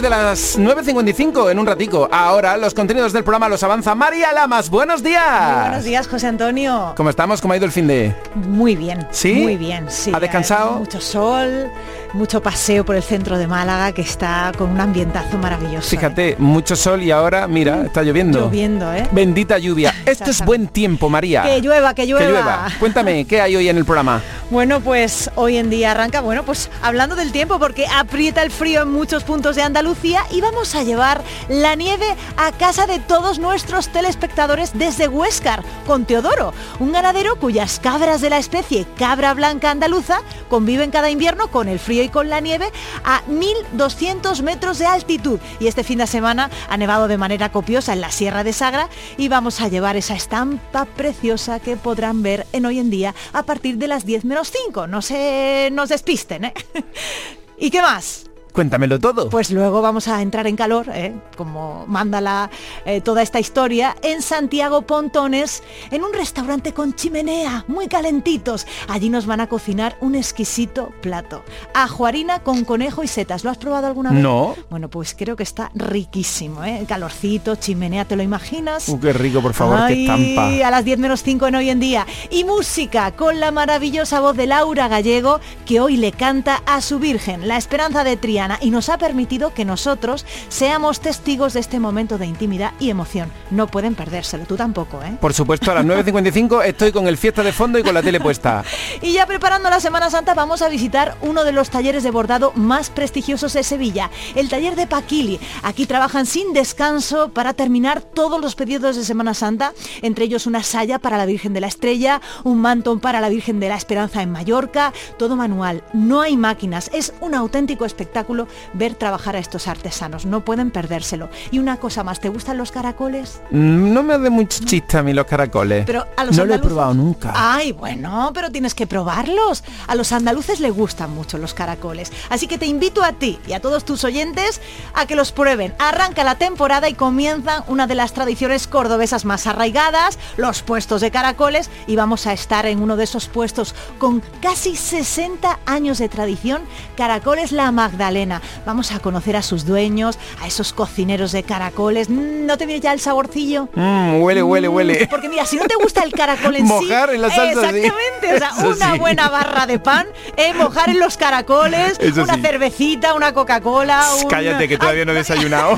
de las 9.55 en un ratico. Ahora los contenidos del programa los avanza María Lamas. Buenos días. buenos días, José Antonio. ¿Cómo estamos? ¿Cómo ha ido el fin de...? Muy bien. ¿Sí? Muy bien, sí. ¿Ha descansado? Mucho sol, mucho paseo por el centro de Málaga que está con un ambientazo maravilloso. ¿eh? Fíjate, mucho sol y ahora, mira, está lloviendo. Lloviendo, ¿eh? Bendita lluvia. Esto es buen tiempo, María. Que llueva, que llueva. Que llueva. Cuéntame, ¿qué hay hoy en el programa? Bueno, pues hoy en día arranca, bueno, pues hablando del tiempo, porque aprieta el frío en muchos puntos de Andalucía y vamos a llevar la nieve a casa de todos nuestros telespectadores desde Huéscar, con Teodoro, un ganadero cuyas cabras de la especie cabra blanca andaluza conviven cada invierno con el frío y con la nieve a 1.200 metros de altitud. Y este fin de semana ha nevado de manera copiosa en la Sierra de Sagra y vamos a llevar esa estampa preciosa que podrán ver en hoy en día a partir de las 10 menos 5. No se nos despisten, ¿eh? ¿Y qué más? Cuéntamelo todo. Pues luego vamos a entrar en calor, ¿eh? como manda la, eh, toda esta historia, en Santiago Pontones, en un restaurante con chimenea, muy calentitos. Allí nos van a cocinar un exquisito plato. Ajuarina con conejo y setas. ¿Lo has probado alguna vez? No. Bueno, pues creo que está riquísimo, ¿eh? Calorcito, chimenea, ¿te lo imaginas? Uh, qué rico, por favor, Ay, qué estampa. A las 10 menos 5 en hoy en día. Y música con la maravillosa voz de Laura Gallego, que hoy le canta a su Virgen, la esperanza de Triana, y nos ha permitido que nosotros seamos testigos de este momento de intimidad y emoción. No pueden perdérselo, tú tampoco, ¿eh? Por supuesto, a las 9.55 estoy con el fiesta de fondo y con la tele puesta. Y ya preparando la Semana Santa vamos a visitar uno de los talleres de bordado más prestigiosos de Sevilla, el taller de Paquili. Aquí trabajan sin descanso para terminar todos los pedidos de Semana Santa, entre ellos una saya para la Virgen de la Estrella, un mantón para la Virgen de la Esperanza en Mallorca, todo manual, no hay máquinas, es un auténtico espectáculo ver trabajar a estos artesanos, no pueden perdérselo. Y una cosa más, ¿te gustan los caracoles? Mm, No me hace mucho chiste a mí los caracoles. Pero a los no lo he probado nunca. Ay, bueno, pero tienes que probarlos. A los andaluces les gustan mucho los caracoles. Así que te invito a ti y a todos tus oyentes a que los prueben. Arranca la temporada y comienzan una de las tradiciones cordobesas más arraigadas, los puestos de caracoles, y vamos a estar en uno de esos puestos con casi 60 años de tradición, Caracoles La Magdalena. Vamos a conocer a sus dueños, a esos cocineros de caracoles. Mm, ¿No te viene ya el saborcillo? Mm, huele, huele, huele. Porque mira, si no te gusta el caracol en sí, Mojar en la salsa, sí. exactamente, o sea, Eso una sí. buena barra de pan, eh, mojar en los caracoles, Eso una cervecita, una Coca-Cola, un- Cállate, que todavía no he desayunado.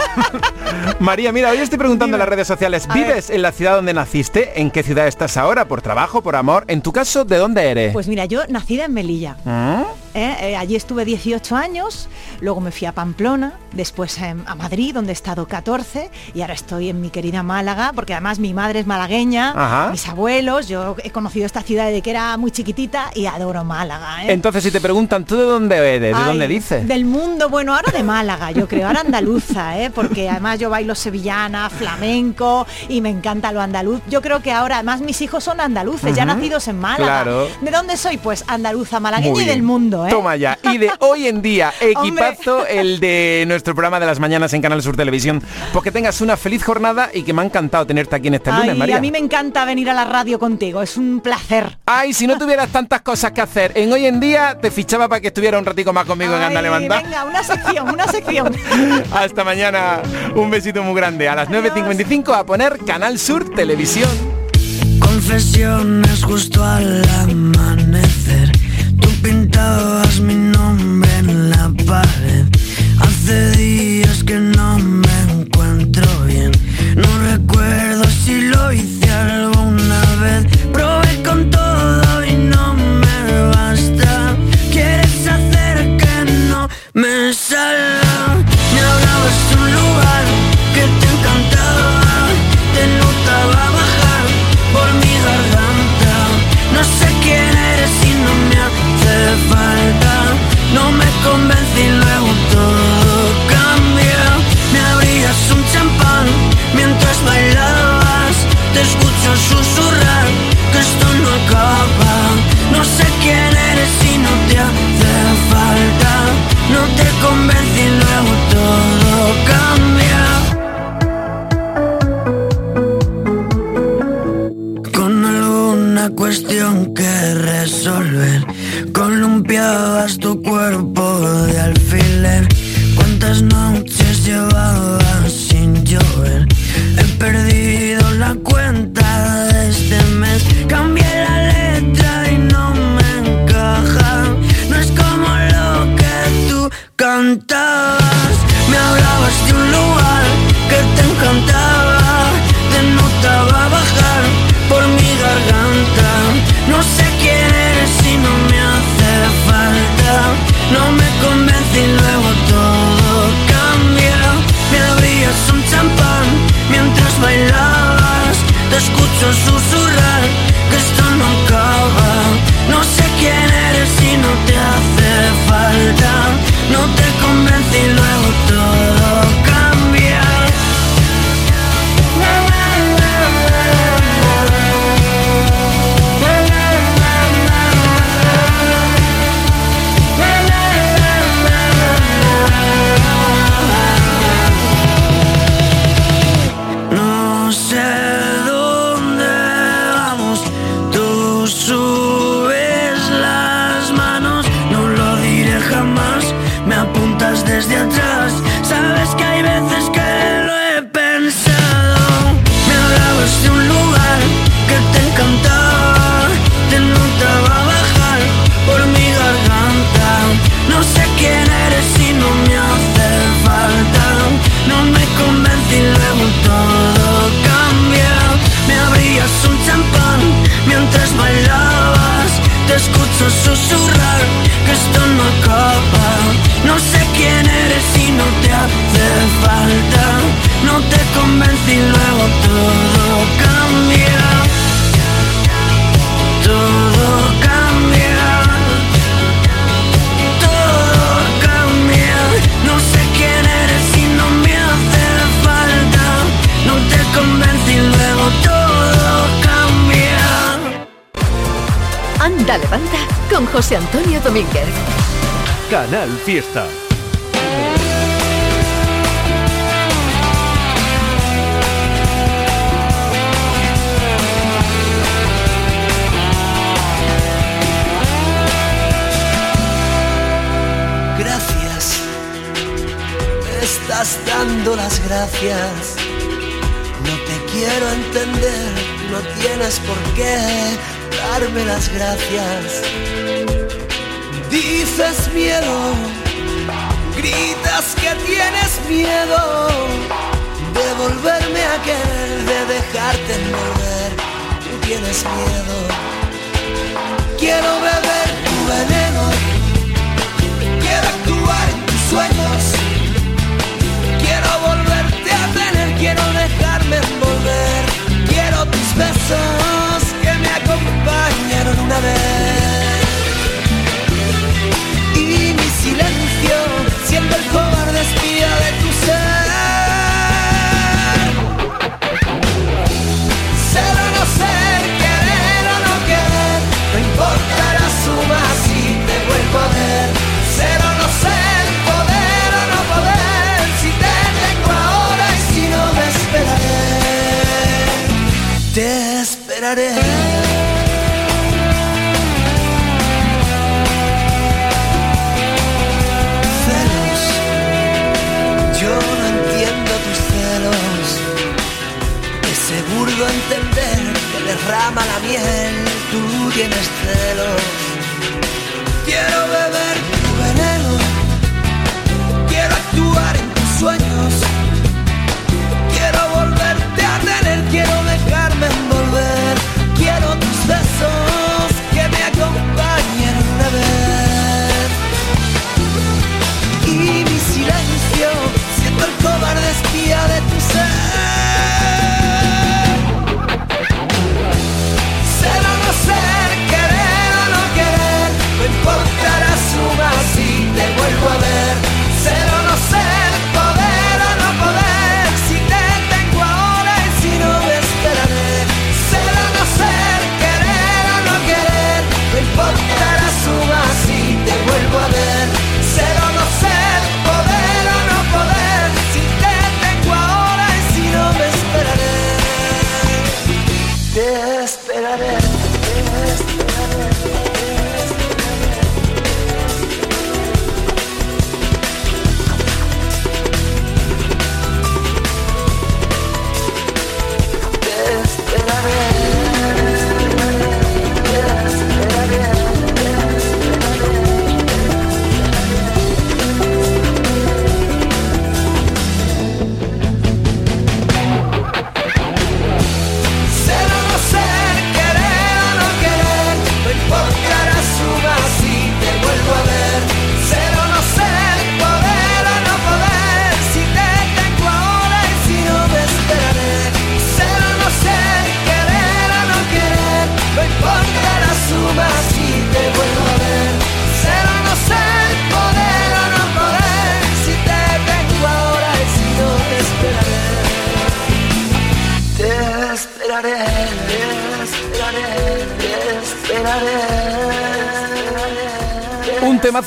María, mira, hoy estoy preguntando en las redes sociales, ¿vives en la ciudad donde naciste? ¿En qué ciudad estás ahora? ¿Por trabajo? ¿Por amor? En tu caso, ¿de dónde eres? Pues mira, yo nacida en Melilla. ¿Mm? ¿Eh? Eh, allí estuve 18 años, luego me fui a Pamplona, después em, a Madrid, donde he estado 14, y ahora estoy en mi querida Málaga, porque además mi madre es malagueña, Ajá. mis abuelos, yo he conocido esta ciudad desde que era muy chiquitita y adoro Málaga. ¿eh? Entonces, si te preguntan, ¿tú de dónde eres? ¿De Ay, dónde dices? Del mundo, bueno, ahora de Málaga, yo creo, ahora andaluza, ¿eh? porque además yo bailo sevillana, flamenco y me encanta lo andaluz. Yo creo que ahora, además mis hijos son andaluces, ya nacidos en Málaga. Claro. ¿De dónde soy? Pues andaluza, malagueña y del bien. ¿Eh? Toma ya. Y de hoy en día, equipazo el de nuestro programa de las mañanas en Canal Sur Televisión. Pues que tengas una feliz jornada y que me ha encantado tenerte aquí en este lunes, Ay, María. a mí me encanta venir a la radio contigo, es un placer. Ay, si no tuvieras tantas cosas que hacer en hoy en día, te fichaba para que estuviera un ratico más conmigo en Anda Levanta. Venga, una sección, una sección. Hasta mañana. Un besito muy grande. A las 9.55 a poner Canal Sur Televisión. Confesiones justo al amanecer. Tú pintabas mi Gracias, me estás dando las gracias. No te quiero entender, no tienes por qué darme las gracias. Dices miedo Gritas que tienes miedo de volverme a querer, de dejarte envolver. Tú tienes miedo. Quiero beber tu veneno. Quiero actuar en tus sueños. Quiero volverte a tener. Quiero dejarme envolver. Quiero tus besos que me acompañaron una vez. sumas y te vuelvo a ver. Ser o no ser, poder o no poder, si te tengo ahora y si no me esperaré, te esperaré. Celos, yo no entiendo tus celos. Es seguro entender que derrama la miel, tú tienes celos.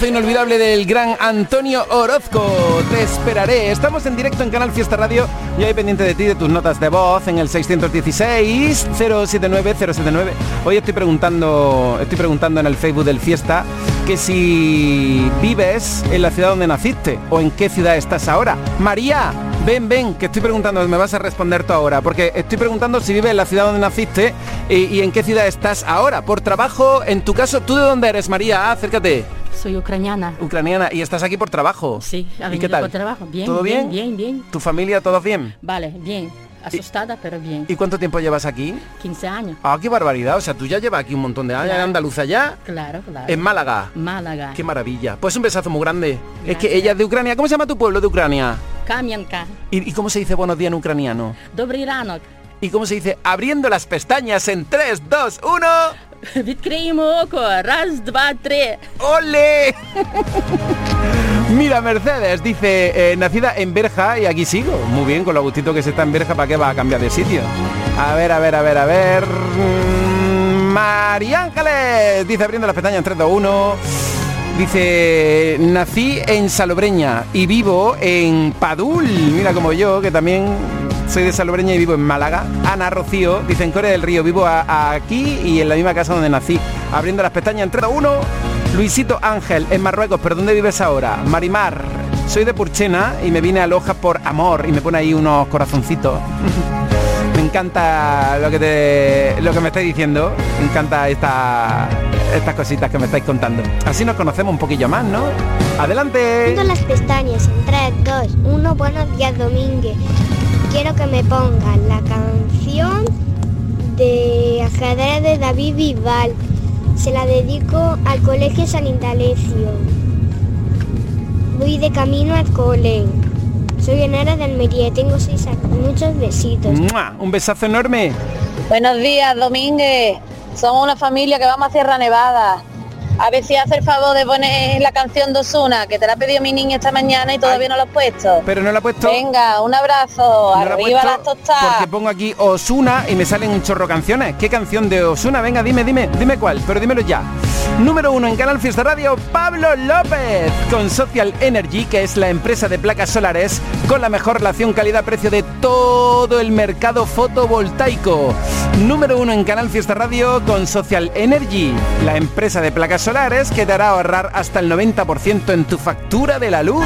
Inolvidable del gran Antonio Orozco. Te esperaré. Estamos en directo en Canal Fiesta Radio y hoy pendiente de ti, de tus notas de voz en el 616-079-079. Hoy estoy preguntando, estoy preguntando en el Facebook del Fiesta que si vives en la ciudad donde naciste o en qué ciudad estás ahora. María, ven, ven, que estoy preguntando, me vas a responder tú ahora, porque estoy preguntando si vives en la ciudad donde naciste y en qué ciudad estás ahora. Por trabajo, en tu caso, ¿tú de dónde eres, María? Acércate. Soy ucraniana. Ucraniana. ¿Y estás aquí por trabajo? Sí, a ¿Y qué tal? por trabajo. Bien, ¿Todo bien? Bien, bien, ¿Tu familia, todos bien? Vale, bien. Asustada, pero bien. ¿Y cuánto tiempo llevas aquí? 15 años. Ah, qué barbaridad. O sea, tú ya llevas aquí un montón de años claro. en Andaluza ya. Claro, claro. En Málaga. Málaga. Qué maravilla. Pues un besazo muy grande. Es que ella es de Ucrania. ¿Cómo se llama tu pueblo de Ucrania? Kamianka. ¿Y, ¿Y, cómo se dice buenos días en ucraniano? Dobry ¿Y cómo se dice abriendo las pestañas en 3, 2, 1? Відкриємо око. Раз, два, три. ¡Ole! Mira, Mercedes dice, eh, nacida en Berja y aquí sigo. Muy bien, con lo gustito que se está en Berja, ¿para qué va a cambiar de sitio? A ver, a ver, a ver, a ver. Mm, María Ángeles dice abriendo las pestañas en 3, 2, 1. Dice, nací en Salobreña y vivo en Padul. Mira como yo, que también soy de Salobreña y vivo en Málaga. Ana Rocío dice en Corea del Río, vivo aquí y en la misma casa donde nací. Abriendo las pestañas en 3, 2, 1. Luisito Ángel en Marruecos, ¿pero dónde vives ahora? Marimar, soy de Purchena y me vine a Loja por amor y me pone ahí unos corazoncitos. me encanta lo que te lo que me estáis diciendo. Me encanta esta, estas cositas que me estáis contando. Así nos conocemos un poquillo más, ¿no? Adelante. Abriendo las pestañas en 3, 2, 1, buenos días Domínguez. Quiero que me pongan la canción de ajedrez de David Bisbal. Se la dedico al Colegio San Indalecio. Voy de camino al cole. Soy Enara de Almería y tengo seis años. Muchos besitos. ¡Mua! Un besazo enorme. Buenos días, Domínguez. Somos una familia que vamos a Sierra Nevada. A ver si hace el favor de poner la canción de Osuna, que te la ha pedido mi niña esta mañana y todavía Ay. no lo has puesto. Pero no la he puesto. Venga, un abrazo. no la Arriba puesto las tostadas. Porque pongo aquí Osuna y me salen un chorro canciones. ¿Qué canción de Osuna? Venga, dime, dime, dime cuál, pero dímelo ya. Número uno en Canal Fiesta Radio, Pablo López, con Social Energy, que es la empresa de placas solares con la mejor relación calidad-precio de todo el mercado fotovoltaico. Número uno en Canal Fiesta Radio con Social Energy, la empresa de placas solares que te hará ahorrar hasta el 90% en tu factura de la luz.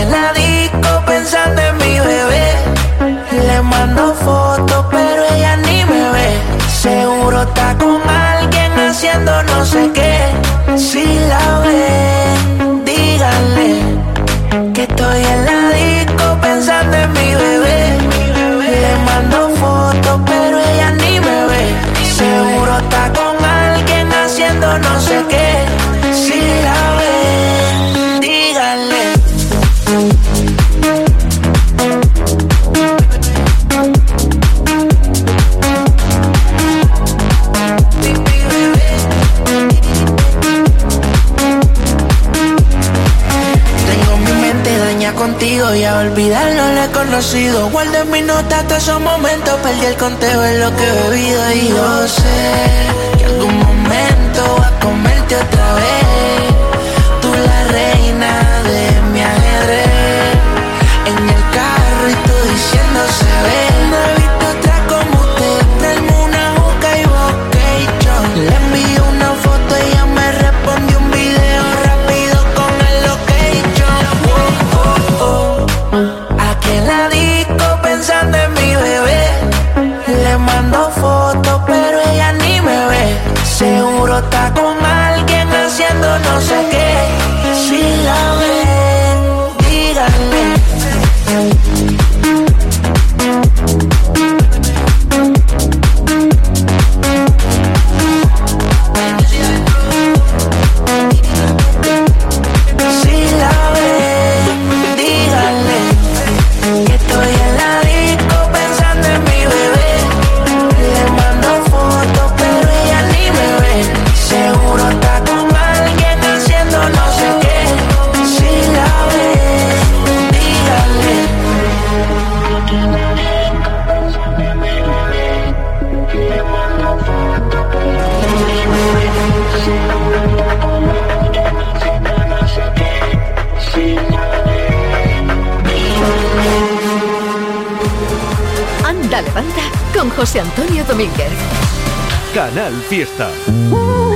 en la disco pensando en mi bebé, le mando fotos, pero ella ni me ve. Seguro está con alguien haciendo no sé qué. Si la ven, díganle que estoy en la disco pensando en mi bebé. Le mando fotos, pero ella ni me ve. Seguro está con alguien haciendo no sé qué. conocido. Guardo en mi nota todos esos momentos. Perdí el conteo en lo que he bebido. Y yo sé que algún momento va a comerte otra vez. no sé qué Canal Fiesta.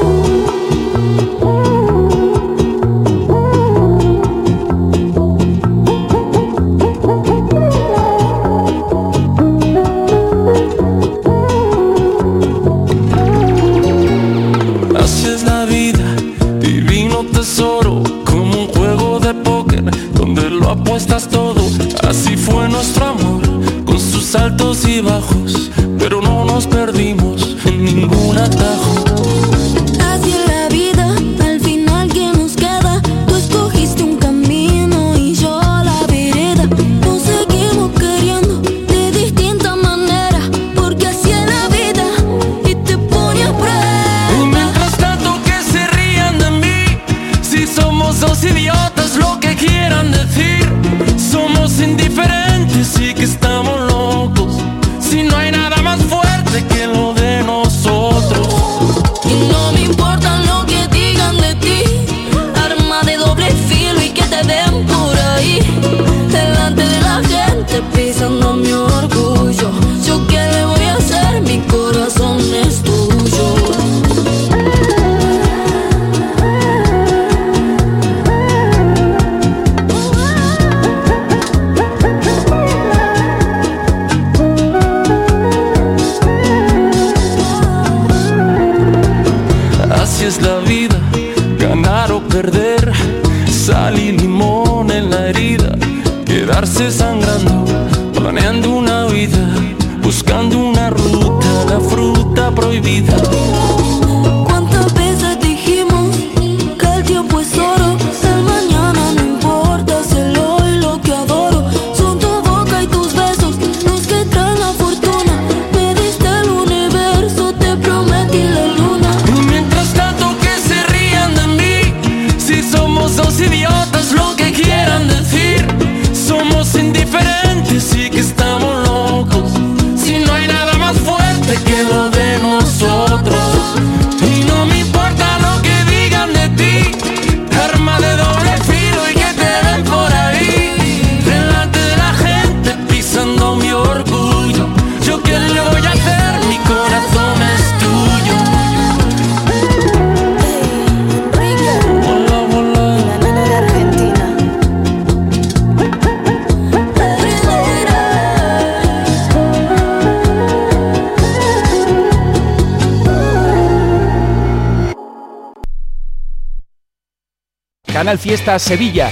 Fiesta Sevilla.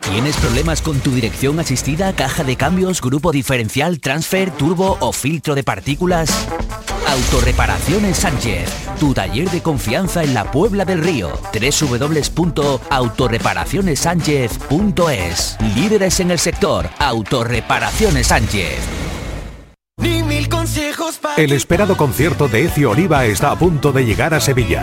¿Tienes problemas con tu dirección asistida, caja de cambios, grupo diferencial, transfer, turbo o filtro de partículas? Autorreparaciones Sánchez, tu taller de confianza en la Puebla del Río. www.autorreparacionessánchez.es Líderes en el sector, Autorreparaciones Sánchez. El esperado concierto de Ecio Oliva está a punto de llegar a Sevilla.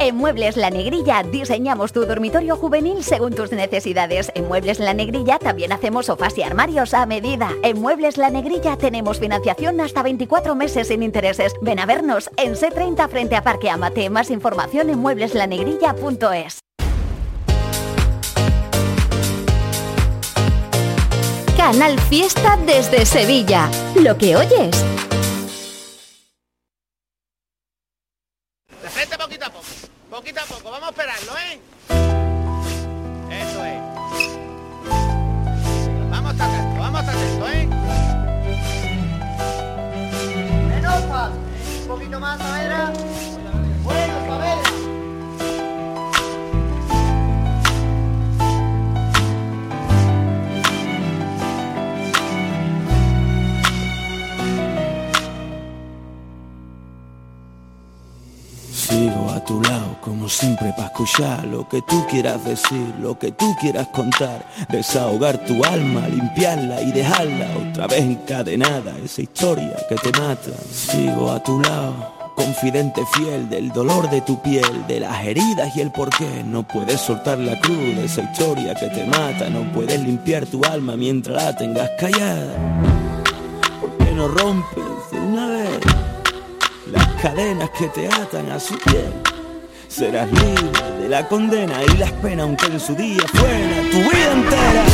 En Muebles La Negrilla diseñamos tu dormitorio juvenil según tus necesidades. En Muebles La Negrilla también hacemos sofás y armarios a medida. En Muebles La Negrilla tenemos financiación hasta 24 meses sin intereses. Ven a vernos en C30 frente a Parque Amate. Más información en muebleslanegrilla.es. Canal Fiesta desde Sevilla. Lo que oyes. Escuchar lo que tú quieras decir, lo que tú quieras contar, desahogar tu alma, limpiarla y dejarla otra vez encadenada, esa historia que te mata. Sigo a tu lado, confidente fiel del dolor de tu piel, de las heridas y el porqué. No puedes soltar la cruz de esa historia que te mata, no puedes limpiar tu alma mientras la tengas callada. ¿Por qué no rompes de una vez? las cadenas que te atan a su piel. Serás libre de la condena y las penas, aunque en su día fuera tu vida entera.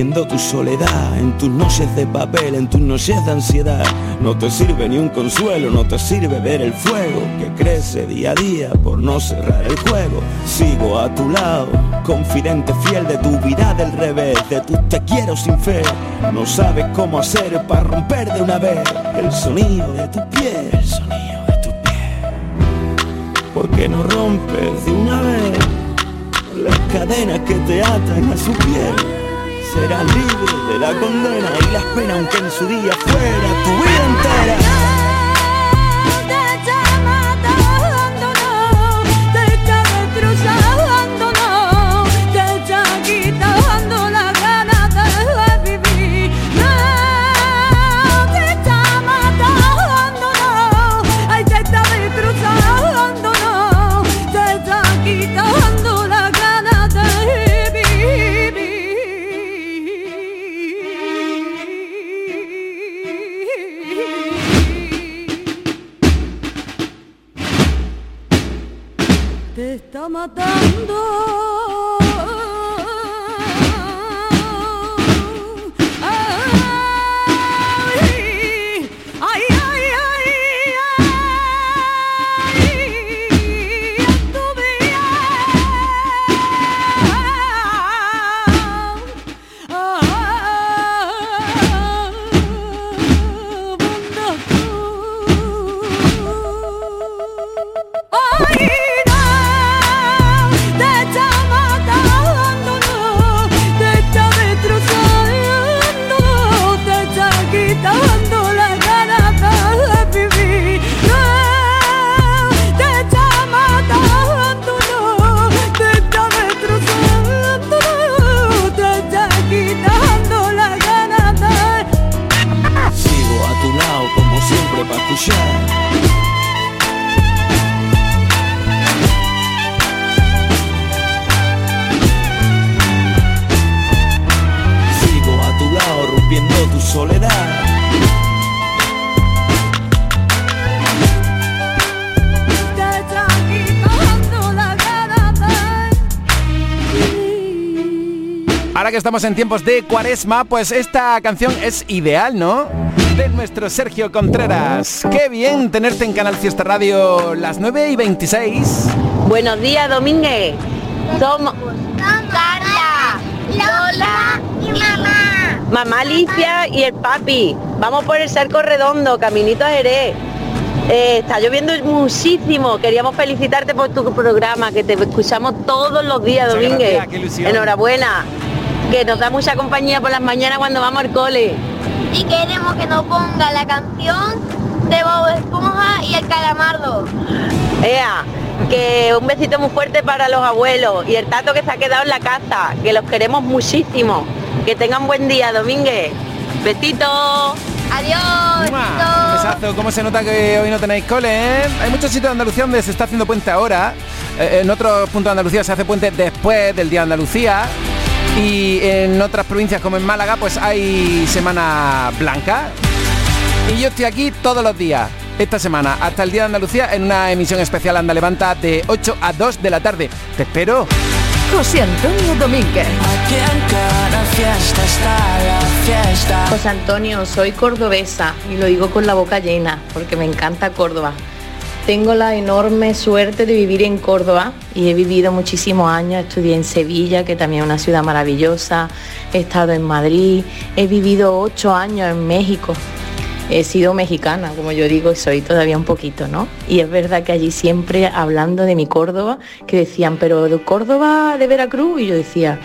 Rompiendo tu soledad En tus noches de papel, en tus noches de ansiedad. No te sirve ni un consuelo, no te sirve ver el fuego Que crece día a día por no cerrar el juego. Sigo a tu lado, confidente fiel de tu vida del revés De tus te quiero sin fe. No sabes cómo hacer para romper de una vez El sonido de tu piel El sonido de tu piel ¿Por qué no rompes de una vez las cadenas que te atan a su piel. Serás libre de la condena y las penas, aunque en su día fuera tu vida entera. Estamos en tiempos de cuaresma, pues esta canción es ideal, ¿no? de nuestro Sergio Contreras. Qué bien tenerte en Canal Fiesta Radio las 9 y 26. Buenos días, Domínguez. Somos Carla, Lola y mamá. Mamá Alicia y el papi. Vamos por el cerco redondo, caminito a Jerez. Eh, está lloviendo muchísimo. Queríamos felicitarte por tu programa, que te escuchamos todos los días, Domínguez. gracias. Enhorabuena. Que nos da mucha compañía por las mañanas cuando vamos al cole. Y queremos que nos ponga la canción de Bob Esponja y el calamardo. Ea, que un besito muy fuerte para los abuelos y el tato que se ha quedado en la casa, que los queremos muchísimo. Que tengan buen día, Domínguez. Besito. Adiós. Besazo. ¿Cómo se nota que hoy no tenéis cole, eh? Hay muchos sitios de Andalucía donde se está haciendo puente ahora. Eh, en otros puntos de Andalucía se hace puente después del Día de Andalucía. Y en otras provincias como en Málaga pues hay Semana Blanca. Y yo estoy aquí todos los días, esta semana, hasta el Día de Andalucía, en una emisión especial Anda Levanta de 8 a 2 de la tarde. Te espero. José Antonio Domínguez. José Antonio, soy cordobesa y lo digo con la boca llena porque me encanta Córdoba. Tengo la enorme suerte de vivir en Córdoba y he vivido muchísimos años. Estudié en Sevilla, que también es una ciudad maravillosa. He estado en Madrid. He vivido ocho años en México. He sido mexicana, como yo digo, y soy todavía un poquito, ¿no? Y es verdad que allí siempre hablando de mi Córdoba, que decían, pero de Córdoba de Veracruz, y yo decía,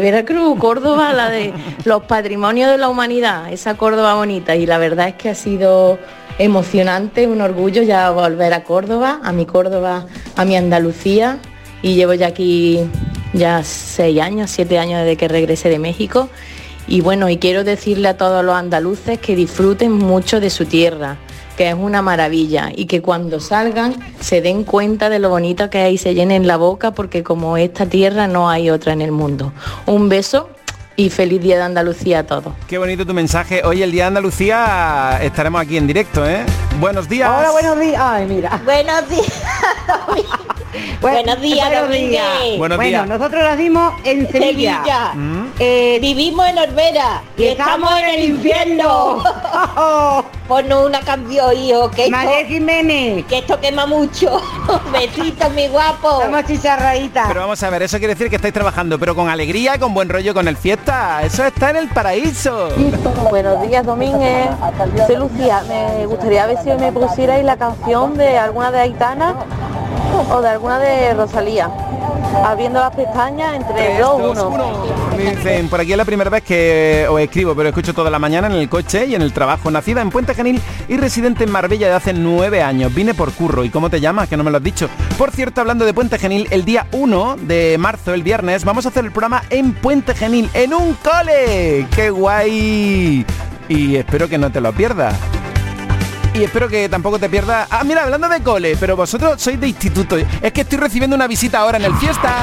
Veracruz, Córdoba, la de los patrimonios de la humanidad, esa Córdoba bonita. Y la verdad es que ha sido emocionante, un orgullo ya volver a Córdoba, a mi Córdoba, a mi Andalucía. Y llevo ya aquí ya seis años, siete años desde que regresé de México. Y bueno, y quiero decirle a todos los andaluces que disfruten mucho de su tierra, que es una maravilla y que cuando salgan se den cuenta de lo bonito que hay y se llenen la boca porque como esta tierra no hay otra en el mundo. Un beso y feliz día de Andalucía a todos. Qué bonito tu mensaje. Hoy el Día de Andalucía estaremos aquí en directo, ¿eh? Buenos días. Hola, buenos días. Ay, mira. Buenos días. Buenos días, buenos días. Buenos bueno, días. nosotros nacimos en Sevilla. Sevilla. Mm. Eh, Vivimos en Orbera y estamos en el infierno. Ponnos una canción, hijo, que María esto, Jiménez. que esto quema mucho. Besitos, mi guapo. Somos chicharraditas. Pero vamos a ver, eso quiere decir que estáis trabajando, pero con alegría, con buen rollo, con el fiesta. Eso está en el paraíso. Buenos días, Domínguez. Soy Lucía. Me gustaría ver si me pusierais la canción de alguna de Aitana o de alguna de Rosalía. Abriendo las pestañas entre Tres, 2, dos, 1. uno. Me dicen, por aquí es la primera vez que os escribo, pero escucho toda la mañana en el coche y en el trabajo. Nacida en Puente Genil y residente en Marbella de hace nueve años. Vine por curro. ¿Y cómo te llamas? Que no me lo has dicho. Por cierto, hablando de Puente Genil, el día 1 de marzo, el viernes, vamos a hacer el programa en Puente Genil, en un cole. ¡Qué guay! Y espero que no te lo pierdas. Y espero que tampoco te pierdas. Ah, mira, hablando de cole, pero vosotros sois de instituto. Es que estoy recibiendo una visita ahora en el fiesta.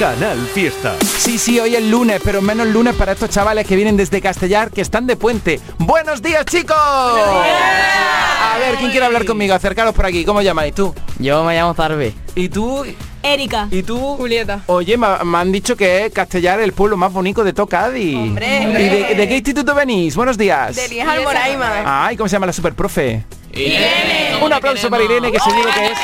Canal Fiesta. Sí, sí, hoy es lunes, pero menos lunes para estos chavales que vienen desde Castellar, que están de puente. ¡Buenos días, chicos! A ver, ¿quién quiere hablar conmigo? Acercaros por aquí. ¿Cómo llamáis tú? Yo me llamo Zarbe. ¿Y tú? Erika. ¿Y tú? Julieta. Oye, me, me han dicho que es Castellar el pueblo más bonito de Tocadi. Hombre. ¿Y de, de qué instituto venís? Buenos días. De Elías Almoraima. Ay, ¿cómo se llama la superprofe? Un aplauso para Irene, que seguro que es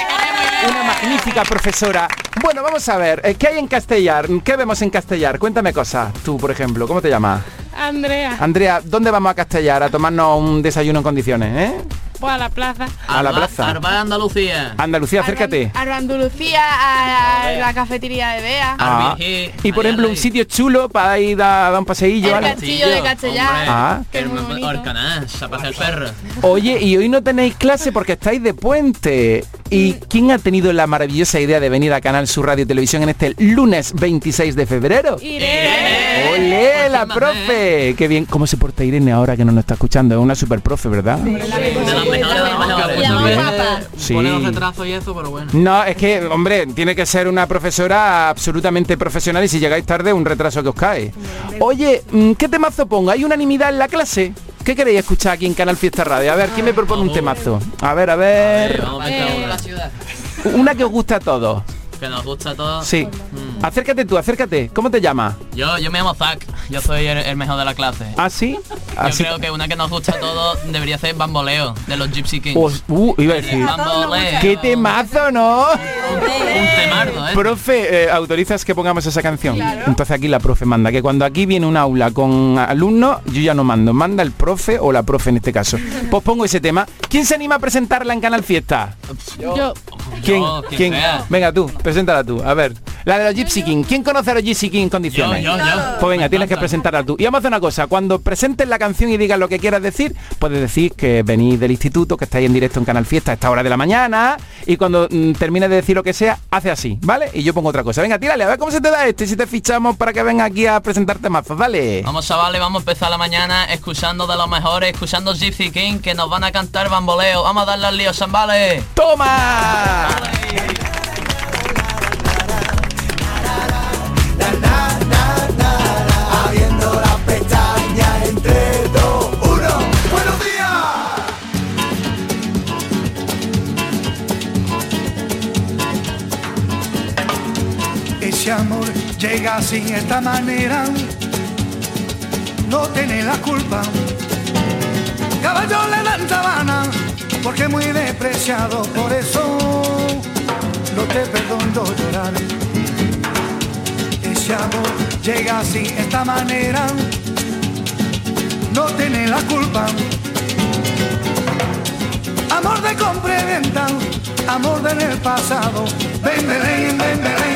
una magnífica profesora. Bueno, vamos a ver, eh, ¿qué hay en Castellar? ¿Qué vemos en Castellar? Cuéntame cosas. Tú, por ejemplo, ¿cómo te llamas? Andrea. Andrea, ¿dónde vamos a Castellar a tomarnos un desayuno en condiciones, eh? Pues a la plaza. A la plaza. Arba Andalucía. Andalucía, acércate. A Andalucía, a, la cafetería de Bea. Ah, y por ejemplo, un sitio chulo para ir a dar un paseillo. El ¿vale? castillo de Castellar. Ah. Que es muy bonito. El perro. Oye, y hoy no tenéis clase porque estáis de puente. ¿Y quién ha tenido la maravillosa idea de venir a Canal Sur Radio y Televisión en este lunes 26 de febrero? Irene. ¡Olé, la profe! Qué bien. ¿Cómo se porta Irene ahora que no nos está escuchando? Es una super profe, ¿verdad? Sí. Y eso, pero bueno. No, es que, hombre, tiene que ser una profesora absolutamente profesional y si llegáis tarde, un retraso que os cae. Oye, mm, ¿qué temazo pongo? ¿Hay unanimidad en la clase? ¿Qué queréis escuchar aquí en Canal Fiesta Radio? A ver, ¿quién me propone un temazo? A ver, a ver. ciudad. Una que os gusta a todos. Que nos gusta todo. Sí. Acércate tú, acércate. ¿Cómo te llamas? Yo, yo me llamo Zack, yo soy el, el mejor de la clase. ¿Ah, sí? Yo Así- creo que una que nos gusta a todos debería ser Bamboleo, de los Gypsy Kings. Os- uh, iba a decir. Bamboleo. ¡Qué temazo, no! Un temardo, ¿eh? Profe, eh, ¿autorizas que pongamos esa canción? Claro. Entonces aquí la profe manda, que cuando aquí viene un aula con alumnos, yo ya no mando, manda el profe o la profe en este caso. Pues pongo ese tema. ¿Quién se anima a presentarla en Canal Fiesta? Yo. ¿Quién? ¿Quién? Venga tú, preséntala tú. A ver, la de los Gypsy King. ¿Quién conoce a los Gypsy King en condiciones? Yo, yo, yo. Pues venga, tienes que presentarla tú. Y vamos a hacer una cosa, cuando presentes la canción y digas lo que quieras decir, puedes decir que venís del instituto, que estáis en directo en Canal Fiesta a esta hora de la mañana, y cuando mm, termines de decir lo que sea, hace así, ¿vale? Y yo pongo otra cosa. Venga, tírale, a ver cómo se te da este, si te fichamos para que venga aquí a presentarte mazos, dale. Vamos chavales, vamos a empezar la mañana escuchando de los mejores, escuchando Gypsy King que nos van a cantar bamboleo. Vamos a darle al lío, Zambales. ¡Toma! llega así esta manera, no tiene la culpa. Caballo le dan sabana, porque muy despreciado, por eso no te perdono llorar. Ese amor llega así esta manera, no tiene la culpa. Amor de compra y venta, amor del pasado, ven, ven, ven, ven.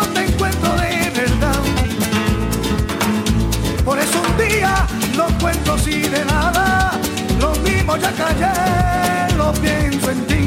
no cuento así de nada. Lo mismo ya callé, lo pienso en ti.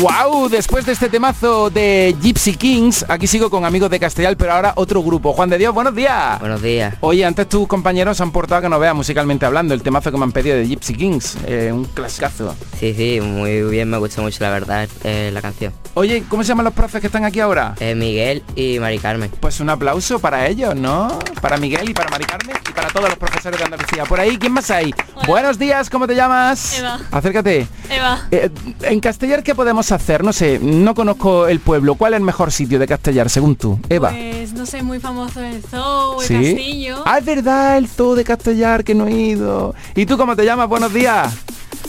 ¡Wow! Después de este temazo de Gypsy Kings, aquí sigo con amigos de Castellal, pero ahora otro grupo. Juan de Dios, buenos días. Buenos días. Oye, antes tus compañeros se han portado que no veas musicalmente hablando el temazo que me han pedido de Gypsy Kings. eh, un clasicazo. Sí, sí, muy bien, me gusta mucho la verdad eh, la canción. Oye, ¿cómo se llaman los profes que están aquí ahora? Eh, Miguel y Mari Carmen. Pues un aplauso para ellos, ¿no? Para Miguel y para Mari Carmen y para todos los profesores de Andalucía. Por ahí, ¿quién más hay? Buenos días, ¿cómo te llamas? Eva. Acércate. Eva. Eh, en Castellar, ¿qué podemos hacer? No sé, no conozco el pueblo. ¿Cuál es el mejor sitio de Castellar, según tú? Eva. Pues no sé, muy famoso el zoo, el ¿Sí? castillo. Ah, es verdad, el zoo de Castellar que no he ido. ¿Y tú cómo te llamas? Buenos días.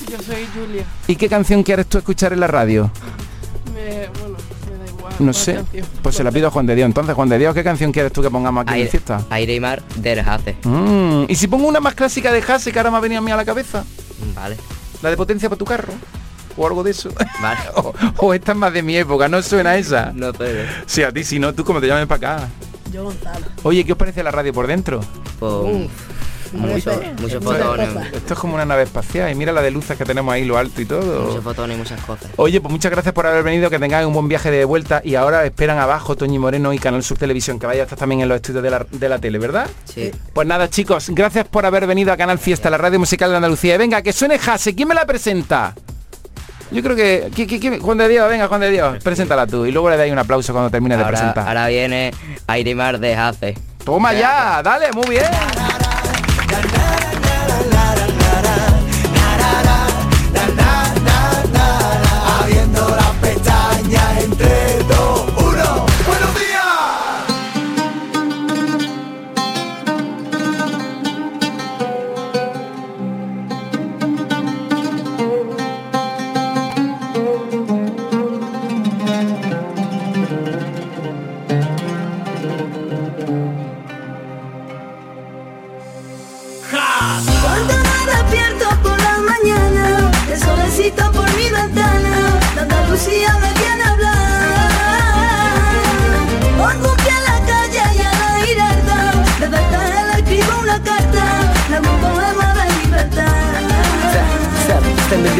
Yo soy Julia. ¿Y qué canción quieres tú escuchar en la radio? Me, bueno, me da igual. No sé. canción. Pues se la pido a Juan de Dios. Entonces, Juan de Dios, ¿qué canción quieres tú que pongamos aquí en Aire, la fiesta? aire y mar de Hace. Mm, ¿Y si pongo una más clásica de Hase que ahora me ha venido a mí a la cabeza? Vale. ¿La de potencia para tu carro? ¿O algo de eso? Vale. o, o esta es más de mi época, ¿no suena esa? No puede. Sí, a ti si no, tú como te llames para acá. Yo Gonzalo. Oye, ¿qué os parece la radio por dentro? Pues, mucho, muchos Esto, fotones. esto es como una nave espacial y mira la de luces que tenemos ahí, lo alto y todo. Muchos fotones y muchas cosas. Oye, pues muchas gracias por haber venido, que tengáis un buen viaje de vuelta y ahora esperan abajo Toñi Moreno y Canal Sur Televisión, que vaya a estar también en los estudios de la, de la tele, ¿verdad? Sí. Pues nada, chicos, gracias por haber venido a Canal Fiesta, la radio musical de Andalucía. Y venga, que suene Jase, ¿quién me la presenta? Yo creo que... ¿qui- qui- quién- Juan de Dios, venga, Juan de Dios, preséntala tú y luego le dais un aplauso cuando termine de presentar. ahora viene aire y mar de Hace. Toma ya, dale, muy bien.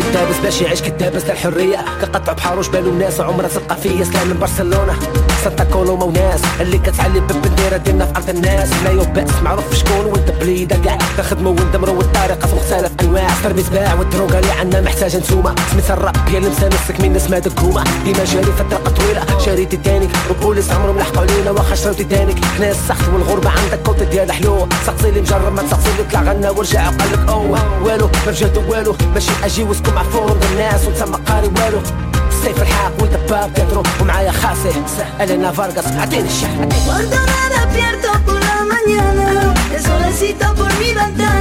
اللي لابس باش يعيش كتاب بس الحرية كقطع بحار وجبال وناس عمرها ثقافية سلام من برشلونة. سانتا كولوما وناس اللي كتعلي بالبنديرة ديالنا في أرض الناس. لا يبأس معروف شكون وانت بليدة كاع كنخدمو وندمرو والطريقة في مختلف أنواع تربي سباع والدروغة اللي عنا محتاجة نتوما سميت الراب هي اللي مسامسك من ناس ما دكومة ديما جاري فترة طويلة. شاري تيتانيك. وبوليس عمرهم لحقوا علينا واخا شراو تيتانيك. حنا السخت والغربة عندك كوت ديال حلو سقسي اللي مجرب ما تسقسي اللي طلع غنى ورجع وقال لك اوه والو ما بجهد والو. ماشي أجي واسكم مع فورم الناس وانت ما قاري والو. السيف الحاق والدباب تدرو ومعايا خاسي ألينا فارغاس عطيني الشحن. Cuando me despierto por la mañana, el solecito por mi ventana,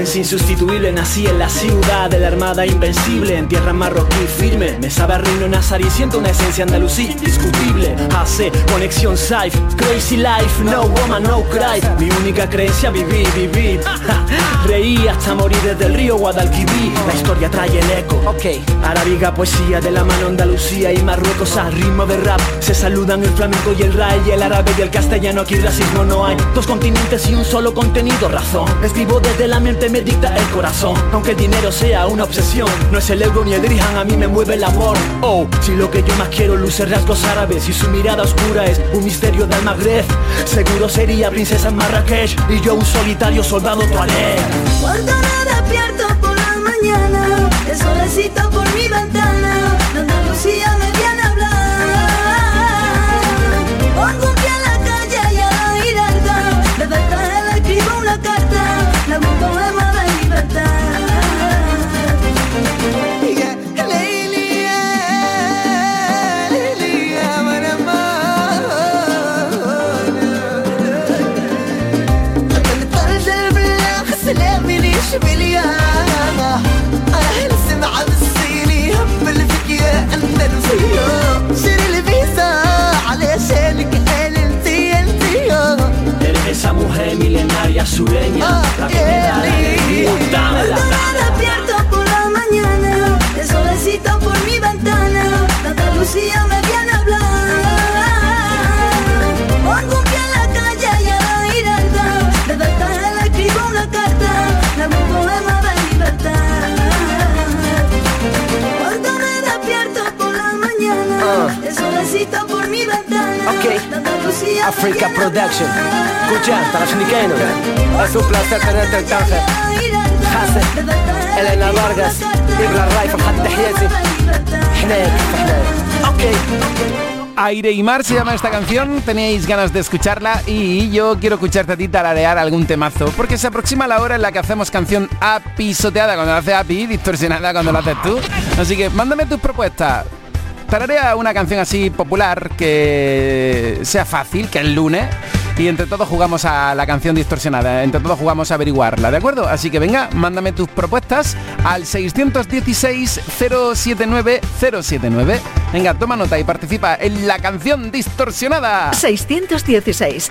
ens insustituible. Nací en la ciudad de la armada invencible En tierra marroquí firme. Me sabe a reino nazarí Siento una esencia andalusí indiscutible. Hace conexión safe Crazy life, no woman, no cry. Mi única creencia vivir, vivir Ja, Reí hasta morir desde el río Guadalquivir. La historia trae el eco. Ok. Arábiga poesía de la mano Andalucía y Marruecos al ritmo de rap. Se saludan el flamenco y el ray y el árabe y el castellano. Aquí racismo no hay. Dos continentes y un solo contenido Razón. Escribo desde la mente me dicta el corazón. Aunque el dinero sea una obsesión No es el euro ni el dirham a mí me mueve el amor. Oh, si lo que yo más quiero luce rasgos árabes Y su mirada oscura es un misterio del Magreb. Seguro sería princesa en Marrakech Y yo un solitario soldado toalé Cuando me despierto por la mañana, el solecito por mi ventana, Andalucía Africa Production. Escucha, tarashnikeno. Es un placer tenerte en Tánger. حسن Elena Vargas Ibra Rai فرحات تحياتي حناك حناك اوكي Aire y Mar se llama esta canción, teníais ganas de escucharla y yo quiero escucharte a ti tararear algún temazo, porque se aproxima la hora en la que hacemos canción apisoteada cuando la hace Api, distorsionada cuando la haces tú. Así que mándame tus propuestas. Tararea una canción así popular que sea fácil, que el lunes. Y entre todos jugamos a la canción distorsionada, entre todos jugamos a averiguarla, ¿de acuerdo? Así que venga, mándame tus propuestas al 616-079-079. Venga, toma nota y participa en la canción distorsionada. 616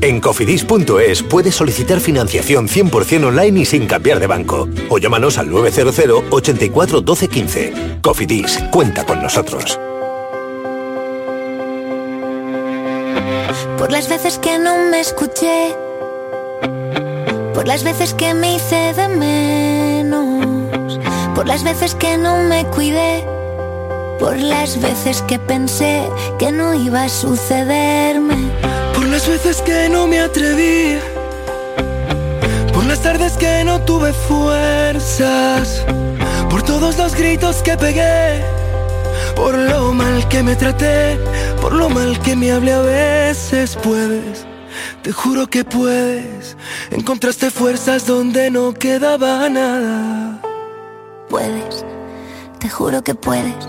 En cofidis.es puedes solicitar financiación 100% online y sin cambiar de banco. O llámanos al 900 84 12 15. Cofidis, cuenta con nosotros. Por las veces que no me escuché, por las veces que me hice de menos, por las veces que no me cuidé, por las veces que pensé que no iba a sucederme. Las veces que no me atreví, por las tardes que no tuve fuerzas, por todos los gritos que pegué, por lo mal que me traté, por lo mal que me hablé a veces. Puedes, te juro que puedes, encontraste fuerzas donde no quedaba nada. Puedes, te juro que puedes.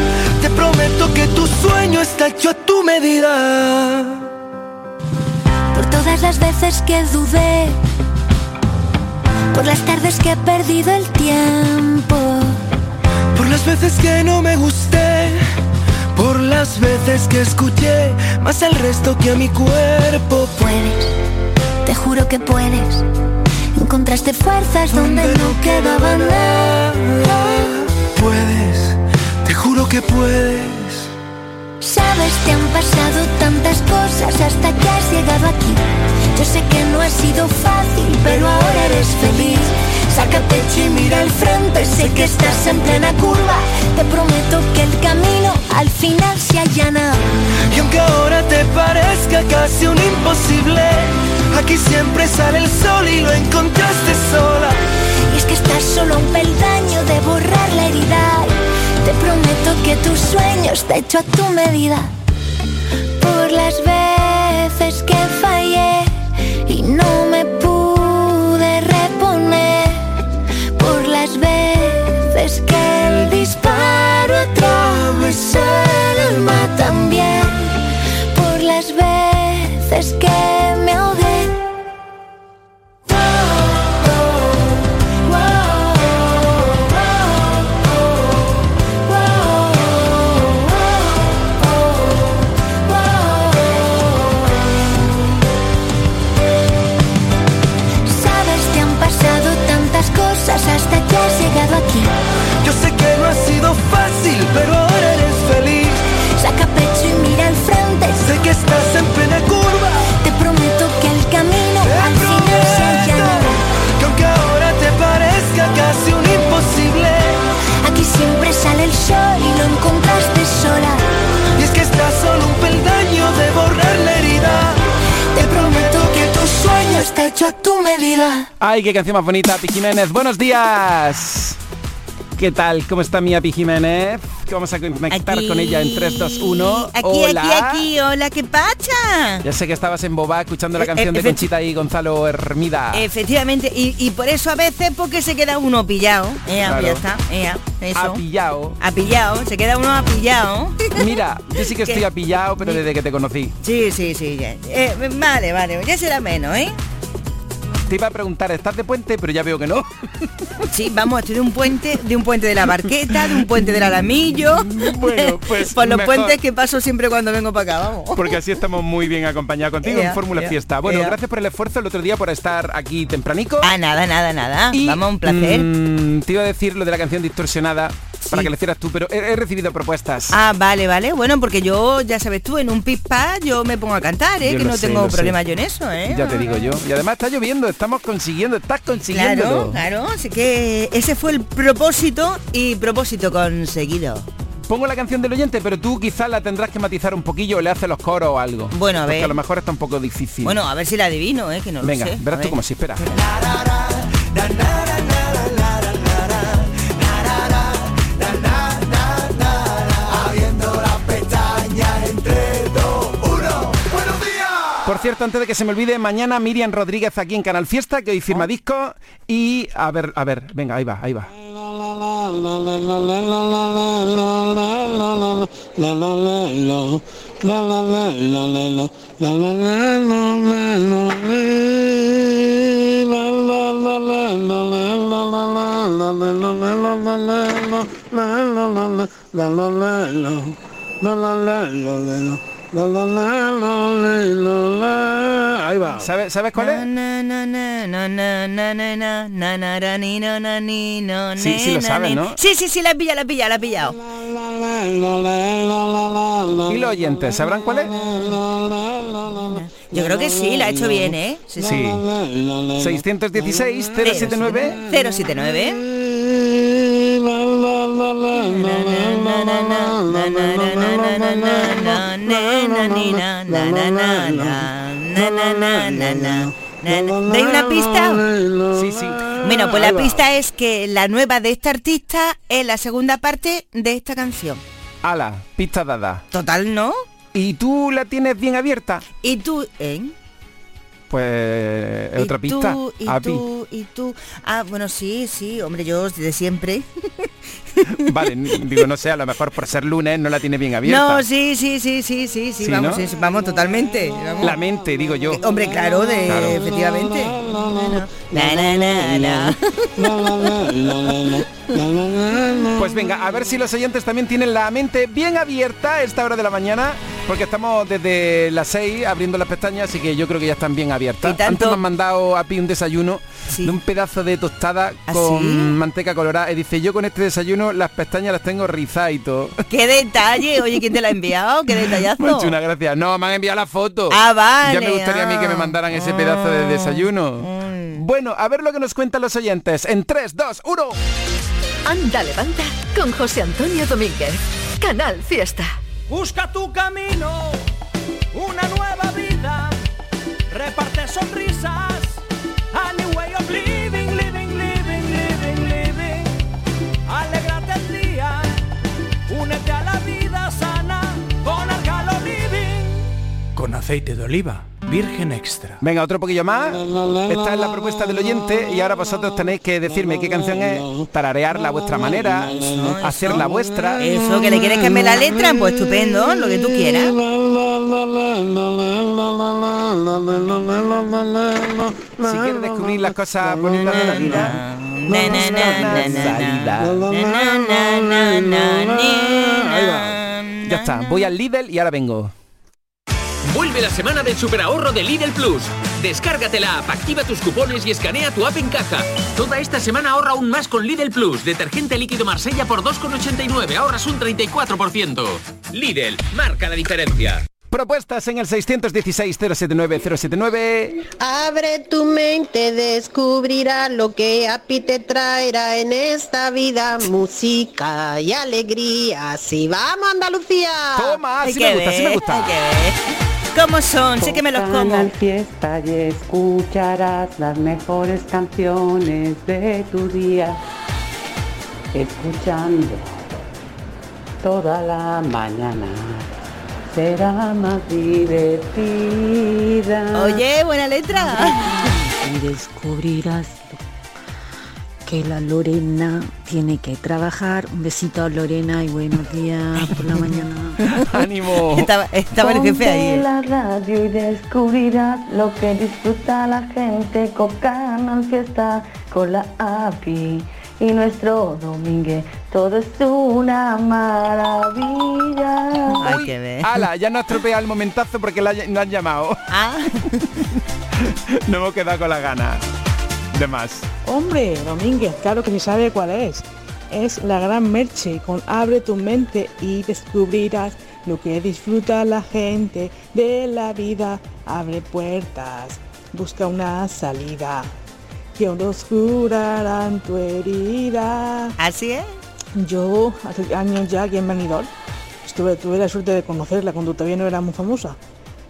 Prometo que tu sueño está hecho a tu medida. Por todas las veces que dudé, por las tardes que he perdido el tiempo. Por las veces que no me gusté, por las veces que escuché más al resto que a mi cuerpo. Puedes, te juro que puedes. Encontraste fuerzas donde no quedaba nada. Puedes, te juro que puedes. Sabes, te han pasado tantas cosas hasta que has llegado aquí. Yo sé que no ha sido fácil, pero ahora eres feliz. Saca pecho y mira al frente, sé que estás en plena curva. Te prometo que el camino al final se allana. Y aunque ahora te parezca casi un imposible, aquí siempre sale el sol y lo encontraste sola. Y es que estás solo a un peldaño de borrar la herida. Te prometo que tu sueño está hecho a tu medida. Por las veces que fallé y no me pude reponer. Por las veces que el disparo atravesó el alma también. Por las veces que me ahogué. Ay, qué canción más bonita, Pi Jiménez. Buenos días. ¿Qué tal? ¿Cómo está mi Api Jiménez? Que vamos a conectar Aquí. con ella en 3, 2, 1. Aquí, Hola. aquí, aquí, hola, ¿qué pacha? Ya sé que estabas en Boba escuchando la Eh, canción eh, de Conchita y Gonzalo Hermida. Efectivamente, y, y por eso a veces porque se queda uno pillado. Claro. Ya está, ea, eso. Apillado. Apillado, se queda uno apillado. Mira, yo sí que estoy ¿Qué? apillado, pero desde que te conocí. Sí, sí, sí, ya. Eh, vale, vale, ya será menos, ¿eh? Te iba a preguntar, ¿estás de puente? Pero ya veo que no. Sí, vamos, estoy de un puente, de un puente de la Barqueta, de un puente del Alamillo. Bueno, pues Por los mejor. puentes que paso siempre cuando vengo para acá, vamos. Porque así estamos muy bien acompañados contigo Ea, en Fórmula ea, Fiesta. Bueno, ea. gracias por el esfuerzo el otro día por estar aquí tempranico. Ah, nada, nada, nada. Y, vamos, un placer. mm, te iba a decir lo de la canción distorsionada para que lo hicieras tú, pero he, he recibido propuestas. Ah, vale, vale. Bueno, porque yo, ya sabes tú, en un pispa yo me pongo a cantar, ¿eh? Yo que no sé, tengo sé. problema yo en eso, ¿eh? Ya te digo yo. Y además está lloviendo, estamos consiguiendo, estás consiguiendo. Claro, claro. Así que ese fue el propósito y propósito conseguido. Pongo la canción del oyente, pero tú quizás la tendrás que matizar un poquillo o le haces los coros o algo. Bueno, a Porque ver. a lo mejor está un poco difícil. Bueno, a ver si la adivino, ¿eh? Que no Venga, lo sé. verás A tú ver. como si espera. Por cierto, antes de que se me olvide, mañana Miriam Rodríguez aquí en Canal Fiesta, que hoy firma disco. Y a ver, a ver, venga, ahí va, ahí va. La, la, la, Ahí va. ¿Sabes, ¿sabes cuál es? Sí, sí lo sabes, ¿no? Sí, sí, sí, la pilla, la la he pillado. ¿Y los oyentes sabrán cuál es? Yo creo que sí, la ha he hecho bien, ¿eh? Sí. sí. 616 079 079 ¿Dais una pista? Sí, sí. Bueno, pues la pista es que la nueva de este artista es la segunda parte de esta canción. Ala, pista dada. Total, ¿no? ¿Y tú la tienes bien abierta? ¿Y tú, eh? Pues es ¿Y otra pista. Tú, y Api. tú, y tú. Ah, bueno, sí, sí, hombre, yo de siempre. Vale, digo, no sé, a lo mejor por ser lunes no la tiene bien abierta. No, sí, sí, sí, sí, sí, sí, Sí, vamos, ¿no? sí, sí, vamos totalmente. vamos. La mente, digo yo. Hombre, claro, de, Claro. efectivamente. Pues venga, a ver si los oyentes también tienen la mente bien abierta a esta hora de la mañana, porque estamos desde las 6 abriendo las pestañas, así que yo creo que ya están bien abiertas. Tanto- Antes me han mandado a Pi un desayuno de un pedazo de tostada ¿Ah, con sí? manteca colorada y dice, yo con este desayuno las pestañas las tengo rizadas y todo. Qué detalle, oye, ¿quién te la ha enviado? Qué detallazo. Me hecho una gracia. No, me han enviado la foto. Ah, vale, Ya me gustaría a mí que me ah. mandaran ese pedazo de desayuno. Bueno, a ver lo que nos cuentan los oyentes. En 3, 2, 1. Anda, levanta con José Antonio Domínguez. Canal Fiesta. Busca tu camino, una nueva vida, reparte sonrisas, aceite de oliva, virgen extra. Venga, otro poquillo más. Esta es la propuesta del oyente y ahora vosotros tenéis que decirme qué canción es, tararearla a vuestra manera, hacer la vuestra. Eso, que le quieres cambiar la letra, pues estupendo, lo que tú quieras. Si quieres descubrir las cosas bonitas de la vida. Ya está, voy al Lidl y ahora vengo. Vuelve la semana del superahorro de Lidl Plus. Descárgate la app, activa tus cupones y escanea tu app en caja. Toda esta semana ahorra aún más con Lidl Plus. Detergente líquido Marsella por 2,89, ahorras un 34%. Lidl, marca la diferencia. Propuestas en el 616-079-079. Abre tu mente, descubrirá lo que a ti te traerá en esta vida, música y alegría. Si vamos Andalucía. Toma, Hay que ver, hay que ver. ¿Cómo son? Sí que me los como. Canal Fiesta y escucharás las mejores canciones de tu día. Escuchando toda la mañana. Será más divertida. Oye, buena letra. Y descubrirás que la Lorena tiene que trabajar. Un besito a Lorena y buenos días por la mañana. ¡Ánimo! Estaba, estaba el jefe ahí. Ponte la radio y descubrirás lo que disfruta la gente con Canal Fiesta, con la API y nuestro Domingue. Todo es una maravilla. Hay que ver. ¡Hala! Ya nos estropea el momentazo porque la, han llamado. Ah. no hemos quedado con las ganas. De más. Hombre, Domínguez, claro que sí sabe cuál es. Es la gran Merche con Abre tu mente y descubrirás lo que disfruta la gente de la vida. Abre puertas, busca una salida. Que nos curarán tu herida. Así es. Yo, hace años ya aquí en Benidorm, estuve, tuve la suerte de conocerla cuando todavía no era muy famosa.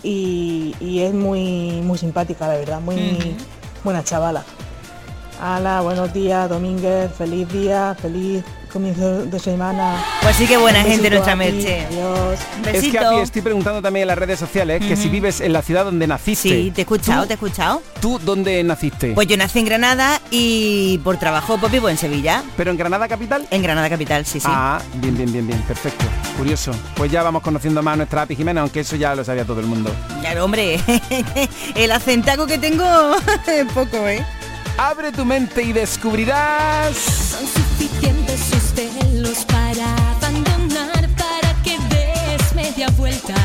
Y, y es muy, muy simpática, la verdad, muy buena chavala. Hola, buenos días, Domínguez, feliz día, feliz comienzo de semana. Pues sí que buena Un gente nuestra Merche. Adiós. Es que Api, estoy preguntando también en las redes sociales que si vives en la ciudad donde naciste. Sí, te he escuchado, ¿Tú- te he escuchado. ¿Tú dónde naciste? Pues yo nací en Granada y por trabajo pues vivo en Sevilla. ¿Pero en Granada capital? En Granada capital, sí, sí. Ah, bien, bien, bien, bien, perfecto. Curioso. Pues ya vamos conociendo más a nuestra Api Jimena, aunque eso ya lo sabía todo el mundo. Claro, hombre, el acentaco que tengo poco, ¿eh? Abre tu mente y descubrirás... Son suficientes sus celos para abandonar, para que des media vuelta.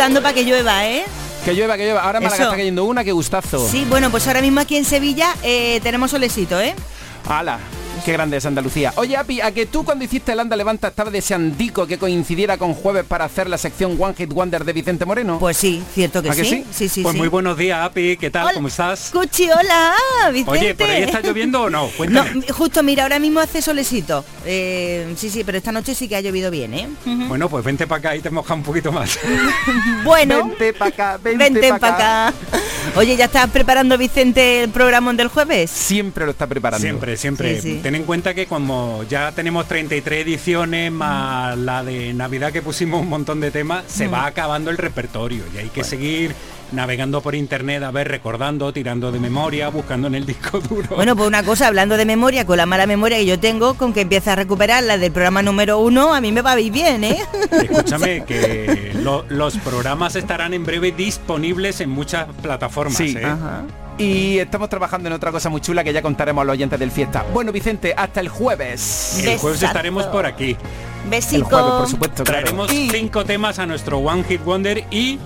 Ayudando para que llueva, ¿eh? Que llueva, que llueva. Ahora en Málaga está cayendo una, qué gustazo. Sí, bueno, pues ahora mismo aquí en Sevilla eh, tenemos solecito, ¿eh? ¡Hala! Qué grande es Andalucía. Oye, Api, a que tú cuando hiciste el Anda Levanta estaba deseandico que coincidiera con jueves para hacer la sección One Hit Wonder de Vicente Moreno. Pues sí, cierto que ¿A que sí. sí? Sí, sí, Pues sí. muy buenos días, Api. ¿Qué tal? Hola. ¿Cómo estás? Cuchi, hola, Vicente. Oye, ¿por ahí está lloviendo o no? No, Cuéntame. justo, mira, ahora mismo hace solecito. Eh, sí, sí, pero esta noche sí que ha llovido bien, ¿eh? Bueno, pues vente para acá y te moja un poquito más. Bueno, Vente para acá, vente, para acá. Oye, ¿ya estás preparando, Vicente, el programa del jueves? Siempre lo está preparando. Siempre, siempre. Sí, sí. En cuenta que como ya tenemos 33 ediciones más la de Navidad que pusimos un montón de temas, se Mm. va acabando el repertorio y hay que seguir navegando por internet, a ver, recordando, tirando de memoria, buscando en el disco duro. Bueno, pues una cosa, hablando de memoria, con la mala memoria que yo tengo, con que empiece a recuperar la del programa número uno, a mí me va a ir bien, ¿eh? Escúchame, que lo- los programas estarán en breve disponibles en muchas plataformas. Sí. ¿eh? Ajá. Y estamos trabajando en otra cosa muy chula que ya contaremos a los oyentes del fiesta. Bueno, Vicente, hasta el jueves. El jueves estaremos por aquí. Besico. El jueves, por supuesto, claro. Traeremos cinco temas a nuestro One Hit Wonder y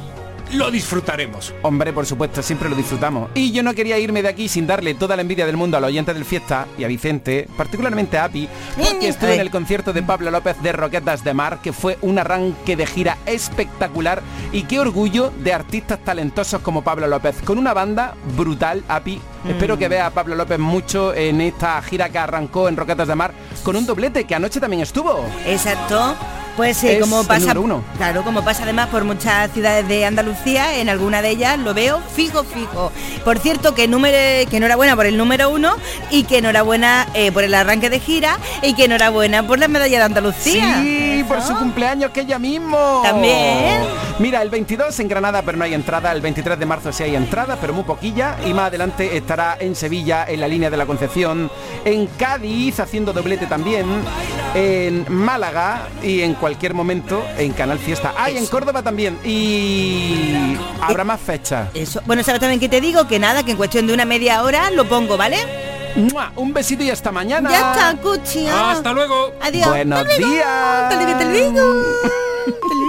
lo disfrutaremos. Hombre, por supuesto, siempre lo disfrutamos. Y yo no quería irme de aquí sin darle toda la envidia del mundo a los oyentes del fiesta y a Vicente, particularmente a Api, porque estuve en el concierto de Pablo López de Roquetas de Mar, que fue un arranque de gira espectacular y qué orgullo de artistas talentosos como Pablo López, con una banda brutal, Api. Espero que vea a Pablo López mucho en esta gira que arrancó en Roquetas de Mar, con un doblete que anoche también estuvo. Exacto. Pues eh, Es como el pasa, número uno. claro, como pasa además por muchas ciudades de Andalucía, en alguna de ellas lo veo fijo, fijo. Por cierto, que número, que enhorabuena por el número uno y que enhorabuena eh, por el arranque de gira y que enhorabuena por la medalla de Andalucía. Sí, por su cumpleaños que ella mismo. También. Mira, el 22 en Granada, pero no hay entrada. El 23 de marzo sí hay entrada, pero muy poquilla. Y más adelante estará en Sevilla, en la línea de la Concepción, en Cádiz, haciendo doblete también, en Málaga y en cualquier momento en Canal Fiesta. Ah, y en Córdoba también. Y habrá más fechas. Eso. Bueno, ¿sabes también que te digo? Que nada, que en cuestión de una media hora lo pongo, ¿vale? ¡Mua! Un besito y hasta mañana. Ya está, Cuchi. Hasta luego. Adiós. Buenos días.